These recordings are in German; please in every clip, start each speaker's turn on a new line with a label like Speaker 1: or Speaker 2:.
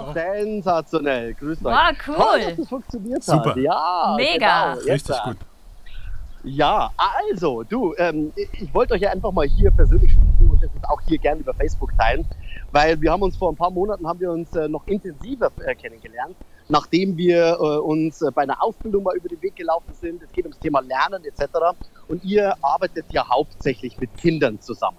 Speaker 1: auch.
Speaker 2: Sensationell, grüßt euch.
Speaker 3: Wow, cool.
Speaker 2: Toll, dass das funktioniert
Speaker 1: Super.
Speaker 2: hat. Ja,
Speaker 3: Mega.
Speaker 2: Genau,
Speaker 1: Richtig gut.
Speaker 2: Ja, also, du, ähm, ich wollte euch ja einfach mal hier persönlich sprechen und das ist auch hier gerne über Facebook teilen, weil wir haben uns vor ein paar Monaten haben wir uns äh, noch intensiver äh, kennengelernt, nachdem wir äh, uns äh, bei einer Ausbildung mal über den Weg gelaufen sind. Es geht ums Thema Lernen etc. Und ihr arbeitet ja hauptsächlich mit Kindern zusammen.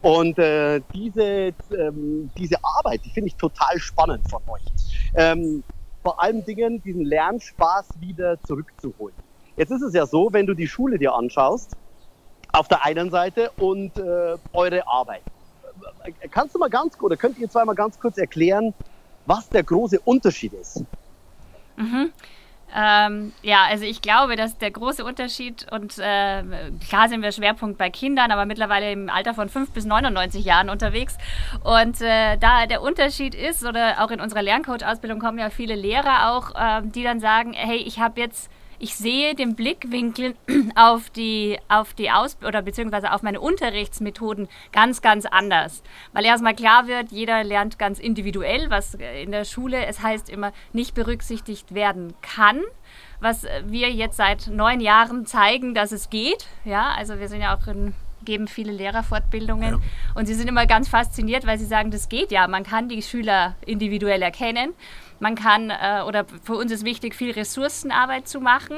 Speaker 2: Und äh, diese, ähm, diese Arbeit, die finde ich total spannend von euch. Ähm, vor allen Dingen diesen Lernspaß wieder zurückzuholen. Jetzt ist es ja so, wenn du die Schule dir anschaust, auf der einen Seite und äh, eure Arbeit. Kannst du mal ganz oder könnt ihr zwei mal ganz kurz erklären, was der große Unterschied ist?
Speaker 3: Ähm, ja, also ich glaube, dass der große Unterschied und äh, klar sind wir Schwerpunkt bei Kindern, aber mittlerweile im Alter von 5 bis 99 Jahren unterwegs. Und äh, da der Unterschied ist, oder auch in unserer Lerncoach-Ausbildung kommen ja viele Lehrer auch, äh, die dann sagen, hey, ich habe jetzt ich sehe den Blickwinkel auf die, auf die Aus- oder beziehungsweise auf meine Unterrichtsmethoden ganz, ganz anders. Weil erstmal klar wird, jeder lernt ganz individuell, was in der Schule, es heißt immer, nicht berücksichtigt werden kann. Was wir jetzt seit neun Jahren zeigen, dass es geht. Ja, also wir sind ja auch in geben viele Lehrerfortbildungen
Speaker 1: Ja.
Speaker 3: und sie sind immer ganz fasziniert, weil sie sagen, das geht ja. Man kann die Schüler individuell erkennen. Man kann, äh, oder für uns ist wichtig, viel Ressourcenarbeit zu machen,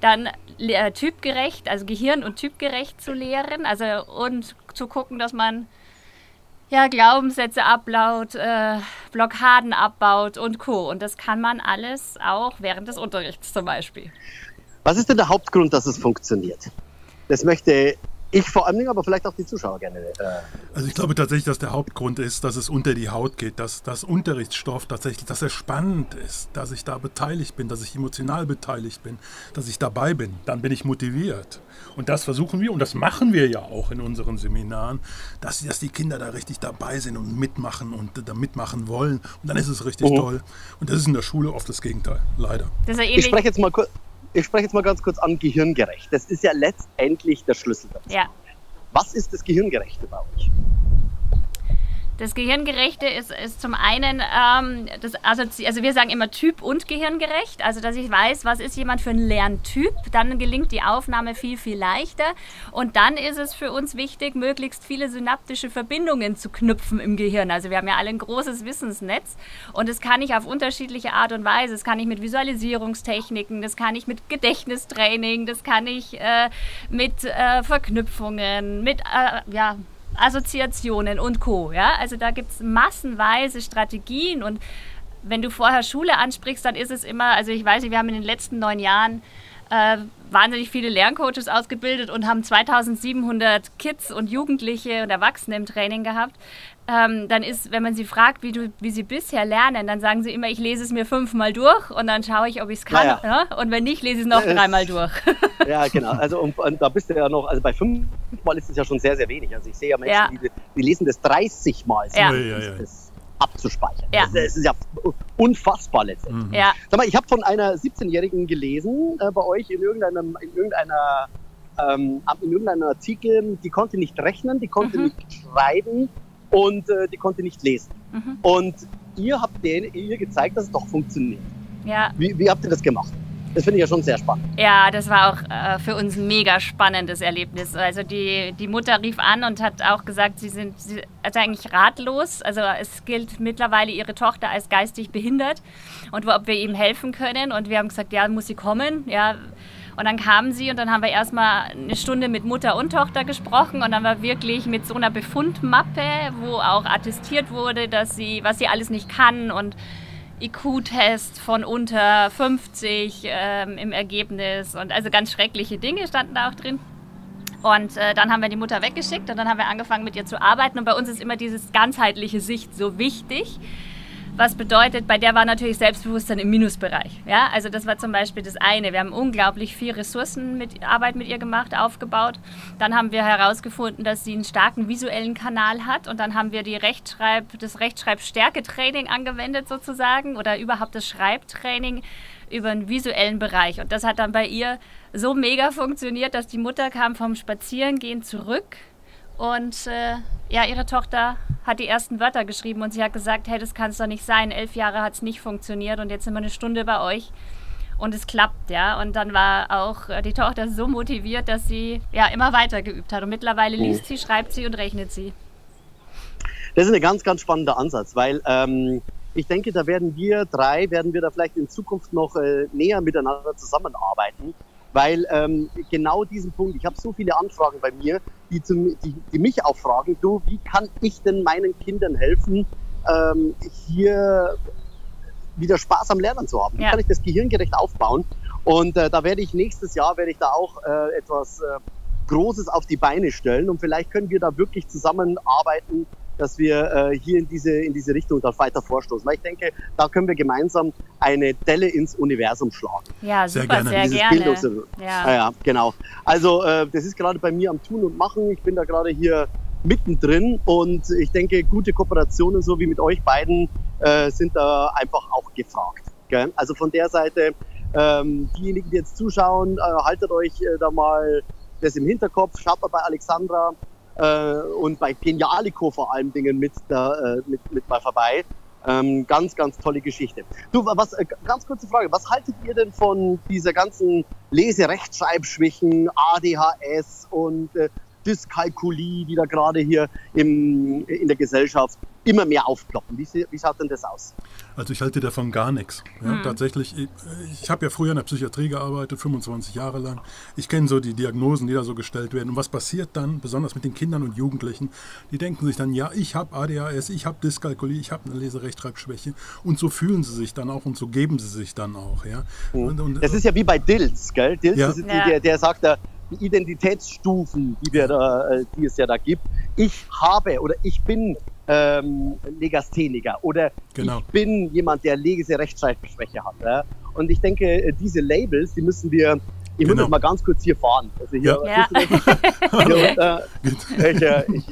Speaker 3: dann äh, typgerecht, also gehirn- und typgerecht zu lehren, also und zu gucken, dass man ja, Glaubenssätze ablaut, äh, Blockaden abbaut und Co. Und das kann man alles auch während des Unterrichts zum Beispiel.
Speaker 2: Was ist denn der Hauptgrund, dass es funktioniert? Das möchte ich vor allen Dingen, aber vielleicht auch die Zuschauer gerne. Äh,
Speaker 1: Also ich glaube tatsächlich, dass der Hauptgrund ist, dass es unter die Haut geht, dass das Unterrichtsstoff tatsächlich, dass er spannend ist, dass ich da beteiligt bin, dass ich emotional beteiligt bin, dass ich dabei bin. Dann bin ich motiviert. Und das versuchen wir und das machen wir ja auch in unseren Seminaren, dass, dass die Kinder da richtig dabei sind und mitmachen und da mitmachen wollen. Und dann ist es richtig
Speaker 2: Mhm.
Speaker 1: toll. Und das ist in der Schule oft das Gegenteil, leider.
Speaker 3: Das ist ja
Speaker 2: ich spreche jetzt mal kurz. Ich spreche jetzt mal ganz kurz an gehirngerecht. Das ist ja letztendlich der Schlüssel. dazu.
Speaker 3: Ja.
Speaker 2: Was ist das Gehirngerechte bei euch?
Speaker 3: Das Gehirngerechte ist, ist zum einen, ähm, das assozi also wir sagen immer Typ und Gehirngerecht, also dass ich weiß, was ist jemand für ein Lerntyp, dann gelingt die Aufnahme viel, viel leichter. Und dann ist es für uns wichtig, möglichst viele synaptische Verbindungen zu knüpfen im Gehirn. Also wir haben ja alle ein großes Wissensnetz. Und das kann ich auf unterschiedliche Art und Weise, das kann ich mit Visualisierungstechniken, das kann ich mit Gedächtnistraining, das kann ich äh, mit äh, Verknüpfungen, mit, äh, ja, Assoziationen und Co. Ja? Also da gibt es massenweise Strategien und wenn du vorher Schule ansprichst, dann ist es immer, also ich weiß nicht, wir haben in den letzten neun Jahren äh, wahnsinnig viele Lerncoaches ausgebildet und haben 2700 Kids und Jugendliche und Erwachsene im Training gehabt. Ähm, dann ist, wenn man sie fragt, wie, du, wie sie bisher lernen, dann sagen sie immer, ich lese es mir fünfmal durch und dann schaue ich, ob ich es kann.
Speaker 2: Naja.
Speaker 3: Ne? Und wenn nicht, lese ich es noch dreimal durch.
Speaker 2: Ja, genau. Also und, und da bist du ja noch, also bei fünfmal ist es ja schon sehr, sehr wenig. Also ich sehe ja Menschen,
Speaker 3: Ja.
Speaker 2: Die, die lesen das 30 Mal,
Speaker 3: Ja.
Speaker 1: Ja, ja, ja.
Speaker 2: das abzuspeichern.
Speaker 3: Ja.
Speaker 2: Das, das ist ja unfassbar letztendlich.
Speaker 1: Mhm.
Speaker 3: ja,
Speaker 2: Sag mal, ich habe von einer 17-Jährigen gelesen äh, bei euch in irgendeinem, in irgendeiner, ähm, in irgendeinem Artikel, die konnte nicht rechnen, die konnte
Speaker 3: Mhm.
Speaker 2: nicht schreiben und äh, die konnte nicht lesen.
Speaker 3: Mhm.
Speaker 2: Und ihr habt denen, ihr gezeigt, dass es doch funktioniert.
Speaker 3: ja.
Speaker 2: Wie, wie habt ihr das gemacht? Das finde ich ja schon sehr spannend.
Speaker 3: Ja, das war auch äh, für uns ein mega spannendes Erlebnis. Also die, die Mutter rief an und hat auch gesagt, sie sind sie ist eigentlich ratlos. Also es gilt mittlerweile ihre Tochter als geistig behindert und ob wir ihm helfen können. Und wir haben gesagt, ja, muss sie kommen. Ja. Und dann kam sie und dann haben wir erstmal eine Stunde mit Mutter und Tochter gesprochen und dann war wirklich mit so einer Befundmappe, wo auch attestiert wurde, dass sie, was sie alles nicht kann und IQ-Test von unter 50 ähm, im Ergebnis und also ganz schreckliche Dinge standen da auch drin. Und äh, dann haben wir die Mutter weggeschickt und dann haben wir angefangen mit ihr zu arbeiten und bei uns ist immer dieses ganzheitliche Sicht so wichtig. Was bedeutet, bei der war natürlich Selbstbewusstsein im Minusbereich. Ja, also das war zum Beispiel das eine. Wir haben unglaublich viel Ressourcen mit mit ihr gemacht, aufgebaut. Dann haben wir herausgefunden, dass sie einen starken visuellen Kanal hat und dann haben wir die Rechtschreib, das Rechtschreibstärketraining angewendet sozusagen oder überhaupt das Schreibtraining über einen visuellen Bereich. Und das hat dann bei ihr so mega funktioniert, dass die Mutter kam vom Spazierengehen zurück und äh, ja, ihre Tochter hat die ersten Wörter geschrieben und sie hat gesagt, hey, das kann es doch nicht sein. Elf Jahre hat es nicht funktioniert und jetzt sind wir eine Stunde bei euch und es klappt, ja. Und dann war auch äh, die Tochter so motiviert, dass sie ja immer weiter geübt hat. Und mittlerweile oh. liest sie, schreibt sie und rechnet sie.
Speaker 2: Das ist ein ganz, ganz spannender Ansatz, weil ähm, ich denke, da werden wir drei, werden wir da vielleicht in Zukunft noch äh, näher miteinander zusammenarbeiten, weil ähm, genau diesen Punkt, ich habe so viele Anfragen bei mir, die, zum, die, die mich auch fragen, du, wie kann ich denn meinen Kindern helfen, ähm, hier wieder Spaß am Lernen zu haben? Wie kann ich das gehirngerecht aufbauen? Und äh, da werde ich nächstes Jahr, werde ich da auch äh, etwas äh, Großes auf die Beine stellen und vielleicht können wir da wirklich zusammenarbeiten, dass wir äh, hier in diese, in diese Richtung dann weiter vorstoßen. Weil ich denke, da können wir gemeinsam eine Delle ins Universum schlagen.
Speaker 3: Ja, super, sehr gerne. Sehr gerne. Bildungs
Speaker 2: ja. ja, genau. Also äh, das ist gerade bei mir am Tun und Machen. Ich bin da gerade hier mittendrin und ich denke, gute Kooperationen so wie mit euch beiden äh, sind da einfach auch gefragt. Gell? Also von der Seite, ähm, diejenigen, die jetzt zuschauen, äh, haltet euch äh, da mal das im Hinterkopf, schaut mal bei Alexandra äh, und bei Genialico vor allen Dingen mit, da, äh, mit, mit mal vorbei. Ähm, ganz, ganz tolle Geschichte. Du, was, äh, ganz kurze Frage. Was haltet ihr denn von dieser ganzen Leserechtschreibschwächen, ADHS und äh, Dyskalkulie, die da gerade hier im, in der Gesellschaft immer mehr aufploppen. Wie, wie schaut denn das aus?
Speaker 1: Also ich halte davon gar nichts. Ja, hm. Tatsächlich, ich, ich habe ja früher in der Psychiatrie gearbeitet, 25 Jahre lang. Ich kenne so die Diagnosen, die da so gestellt werden. Und was passiert dann, besonders mit den Kindern und Jugendlichen? Die denken sich dann, ja, ich habe ADHS, ich habe Dyskalkulie, ich habe eine Leserechtschreibschwäche. Und so fühlen sie sich dann auch und so geben sie sich dann auch. Ja?
Speaker 2: Hm. Und, und, das ist ja wie bei Dills, gell? Dills ja. ist die, der, der sagt, der, die Identitätsstufen, die, wir da, äh, die es ja da gibt. Ich habe oder ich bin ähm, Legastheniker oder genau. ich bin jemand, der Leserechtschreibschwäche hat. Ja? Und ich denke, äh, diese Labels, die müssen wir ich genau. muss mal ganz kurz hier fahren. Also, hier, ja. ja. hier, äh, ich, äh, ich,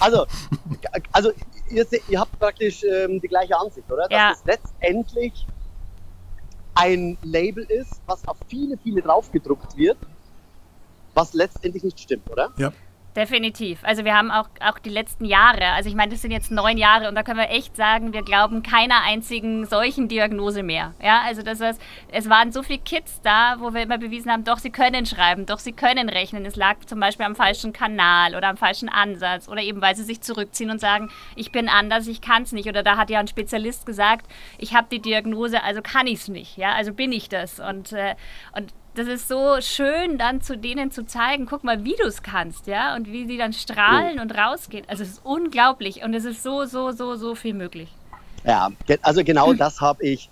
Speaker 2: also, also ihr, ihr, habt praktisch ähm, die gleiche Ansicht, oder? Dass ja. es letztendlich ein Label ist, was auf viele, viele draufgedruckt wird, was letztendlich nicht stimmt, oder?
Speaker 1: Ja.
Speaker 3: Definitiv. Also wir haben auch, auch die letzten Jahre, also ich meine, das sind jetzt neun Jahre und da können wir echt sagen, wir glauben keiner einzigen solchen Diagnose mehr. Ja, also das heißt, es waren so viele Kids da, wo wir immer bewiesen haben, doch sie können schreiben, doch sie können rechnen. Es lag zum Beispiel am falschen Kanal oder am falschen Ansatz oder eben weil sie sich zurückziehen und sagen, ich bin anders, ich kann es nicht. Oder da hat ja ein Spezialist gesagt, ich habe die Diagnose, also kann ich es nicht. Ja, also bin ich das. Und, äh, und das ist so schön, dann zu denen zu zeigen, guck mal, wie du es kannst, ja, und wie sie dann strahlen und rausgehen. Also es ist unglaublich und es ist so, so, so, so viel möglich.
Speaker 2: Ja, also genau das habe ich.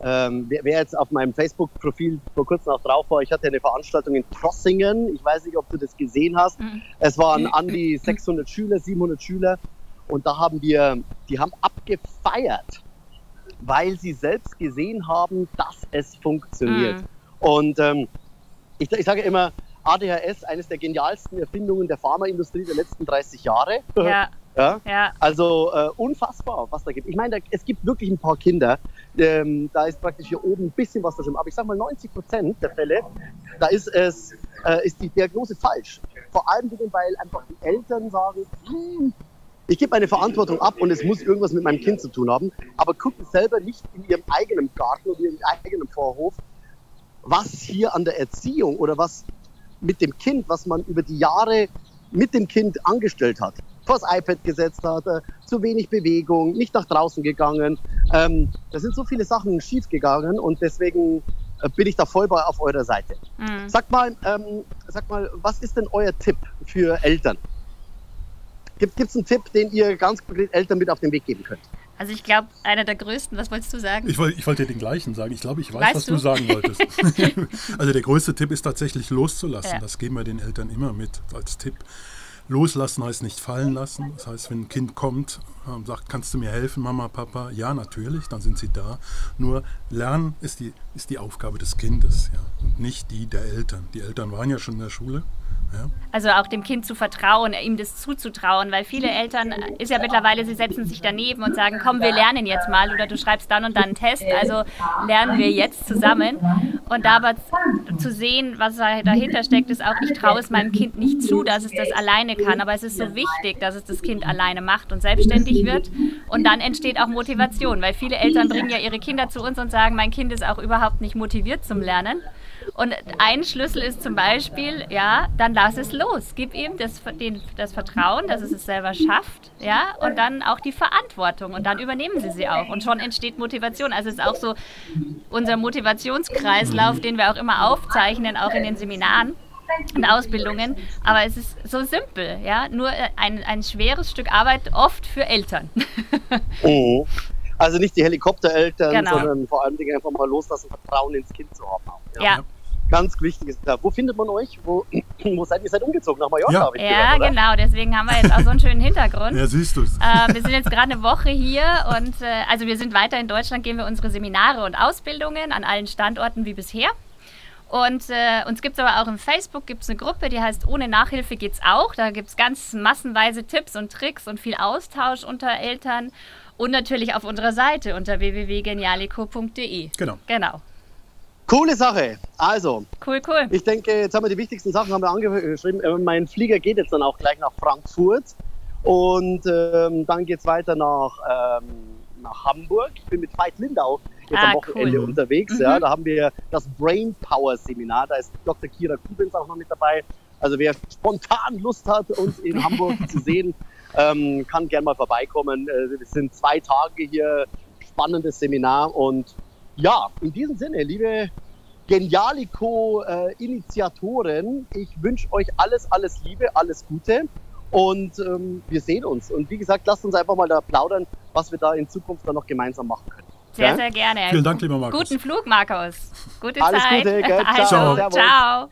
Speaker 2: Ähm, wer, wer, jetzt auf meinem Facebook-Profil vor kurzem auch drauf war, ich hatte eine Veranstaltung in Trossingen. Ich weiß nicht, ob du das gesehen hast. Mhm. Es waren an die 600 Schüler, 700 Schüler. Und da haben wir, die haben abgefeiert, weil sie selbst gesehen haben, dass es funktioniert. Mhm. Und ähm, ich, ich sage immer, ADHS, eines der genialsten Erfindungen der Pharmaindustrie der letzten 30 Jahre.
Speaker 3: Ja.
Speaker 2: ja? ja. Also äh, unfassbar, was da gibt. Ich meine, da, es gibt wirklich ein paar Kinder, ähm, da ist praktisch hier oben ein bisschen was da schon. Aber ich sage mal, 90 Prozent der Fälle, da ist es, äh, ist die Diagnose falsch. Vor allem, weil einfach die Eltern sagen, hm, ich gebe meine Verantwortung ab und es muss irgendwas mit meinem Kind zu tun haben, aber gucken selber nicht in ihrem eigenen Garten oder in ihrem eigenen Vorhof, was hier an der Erziehung oder was mit dem Kind, was man über die Jahre mit dem Kind angestellt hat, vors iPad gesetzt hat, äh, zu wenig Bewegung, nicht nach draußen gegangen. Ähm, da sind so viele Sachen schief gegangen und deswegen äh, bin ich da voll bei auf eurer Seite. Mhm. Sag mal, ähm, sag mal, was ist denn euer Tipp für Eltern? Gibt es einen Tipp, den ihr ganz konkret Eltern mit auf den Weg geben könnt?
Speaker 3: Also ich glaube, einer der größten, was wolltest du sagen?
Speaker 1: Ich, wollte, ich wollte dir den gleichen sagen. Ich glaube, ich weiß, weißt was du? du? sagen wolltest. also der größte Tipp ist tatsächlich loszulassen. Ja. Das geben wir den Eltern immer mit als Tipp. Loslassen heißt nicht fallen lassen. Das heißt, wenn ein Kind kommt und sagt, kannst du mir helfen, Mama, Papa? Ja, natürlich, dann sind sie da. Nur Lernen ist die, ist die Aufgabe des Kindes ja, und nicht die der Eltern. Die Eltern waren ja schon in der Schule
Speaker 3: also auch dem Kind zu vertrauen, ihm das zuzutrauen, weil viele Eltern ist ja mittlerweile, sie setzen sich daneben und sagen, komm, wir lernen jetzt mal oder du schreibst dann und dann einen Test, also lernen wir jetzt zusammen. Und da aber zu sehen, was dahinter steckt, ist auch, ich traue es meinem Kind nicht zu, dass es das alleine kann. Aber es ist so wichtig, dass es das Kind alleine macht und selbstständig wird. Und dann entsteht auch Motivation, weil viele Eltern bringen ja ihre Kinder zu uns und sagen, mein Kind ist auch überhaupt nicht motiviert zum Lernen. Und ein Schlüssel ist zum Beispiel, ja, dann lass es los. Gib ihm das, den, das Vertrauen, dass es es selber schafft, ja, und dann auch die Verantwortung. Und dann übernehmen sie sie auch. Und schon entsteht Motivation. Also es ist auch so unser Motivationskreislauf, den wir auch immer aufzeichnen, auch in den Seminaren und Ausbildungen. Aber es ist so simpel, ja. Nur ein, ein schweres Stück Arbeit, oft für Eltern.
Speaker 2: Oh. Also nicht die Helikoptereltern, genau. sondern vor allem einfach mal loslassen, Vertrauen ins Kind zu haben.
Speaker 3: ja. ja
Speaker 2: ganz wichtig ist. Wo findet man euch? Wo, wo seid ihr? seid umgezogen nach Mallorca?
Speaker 3: Ja, ja gehört, genau. Deswegen haben wir jetzt auch so einen schönen Hintergrund.
Speaker 1: ja, siehst du es.
Speaker 3: Äh, wir sind jetzt gerade eine Woche hier und äh, also wir sind weiter in Deutschland, gehen wir unsere Seminare und Ausbildungen an allen Standorten wie bisher. Und äh, uns gibt es aber auch im Facebook gibt's eine Gruppe, die heißt Ohne Nachhilfe geht's auch. Da gibt es ganz massenweise Tipps und Tricks und viel Austausch unter Eltern. Und natürlich auf unserer Seite unter www.genialico.de.
Speaker 1: Genau.
Speaker 3: Genau.
Speaker 2: Coole Sache. Also,
Speaker 3: cool, cool.
Speaker 2: Ich denke, jetzt haben wir die wichtigsten Sachen haben wir angeschrieben. Äh, mein Flieger geht jetzt dann auch gleich nach Frankfurt und ähm, dann geht es weiter nach, ähm, nach Hamburg. Ich bin mit Veit Lindau jetzt ah, am Wochenende cool. unterwegs. Mhm. Ja, da haben wir das Brain Power Seminar. Da ist Dr. Kira Kubens auch noch mit dabei. Also wer spontan Lust hat, uns in Hamburg zu sehen, ähm, kann gerne mal vorbeikommen. Äh, es sind zwei Tage hier, spannendes Seminar und ja, in diesem Sinne, liebe Genialico-Initiatoren, äh, ich wünsche euch alles, alles Liebe, alles Gute und ähm, wir sehen uns. Und wie gesagt, lasst uns einfach mal da plaudern, was wir da in Zukunft dann noch gemeinsam machen können.
Speaker 3: Sehr, ja? sehr gerne.
Speaker 1: Vielen Dank, lieber Markus.
Speaker 3: Guten Flug, Markus. Gute
Speaker 2: alles
Speaker 3: Zeit.
Speaker 2: Gute, gell?
Speaker 3: Also, ciao. ciao.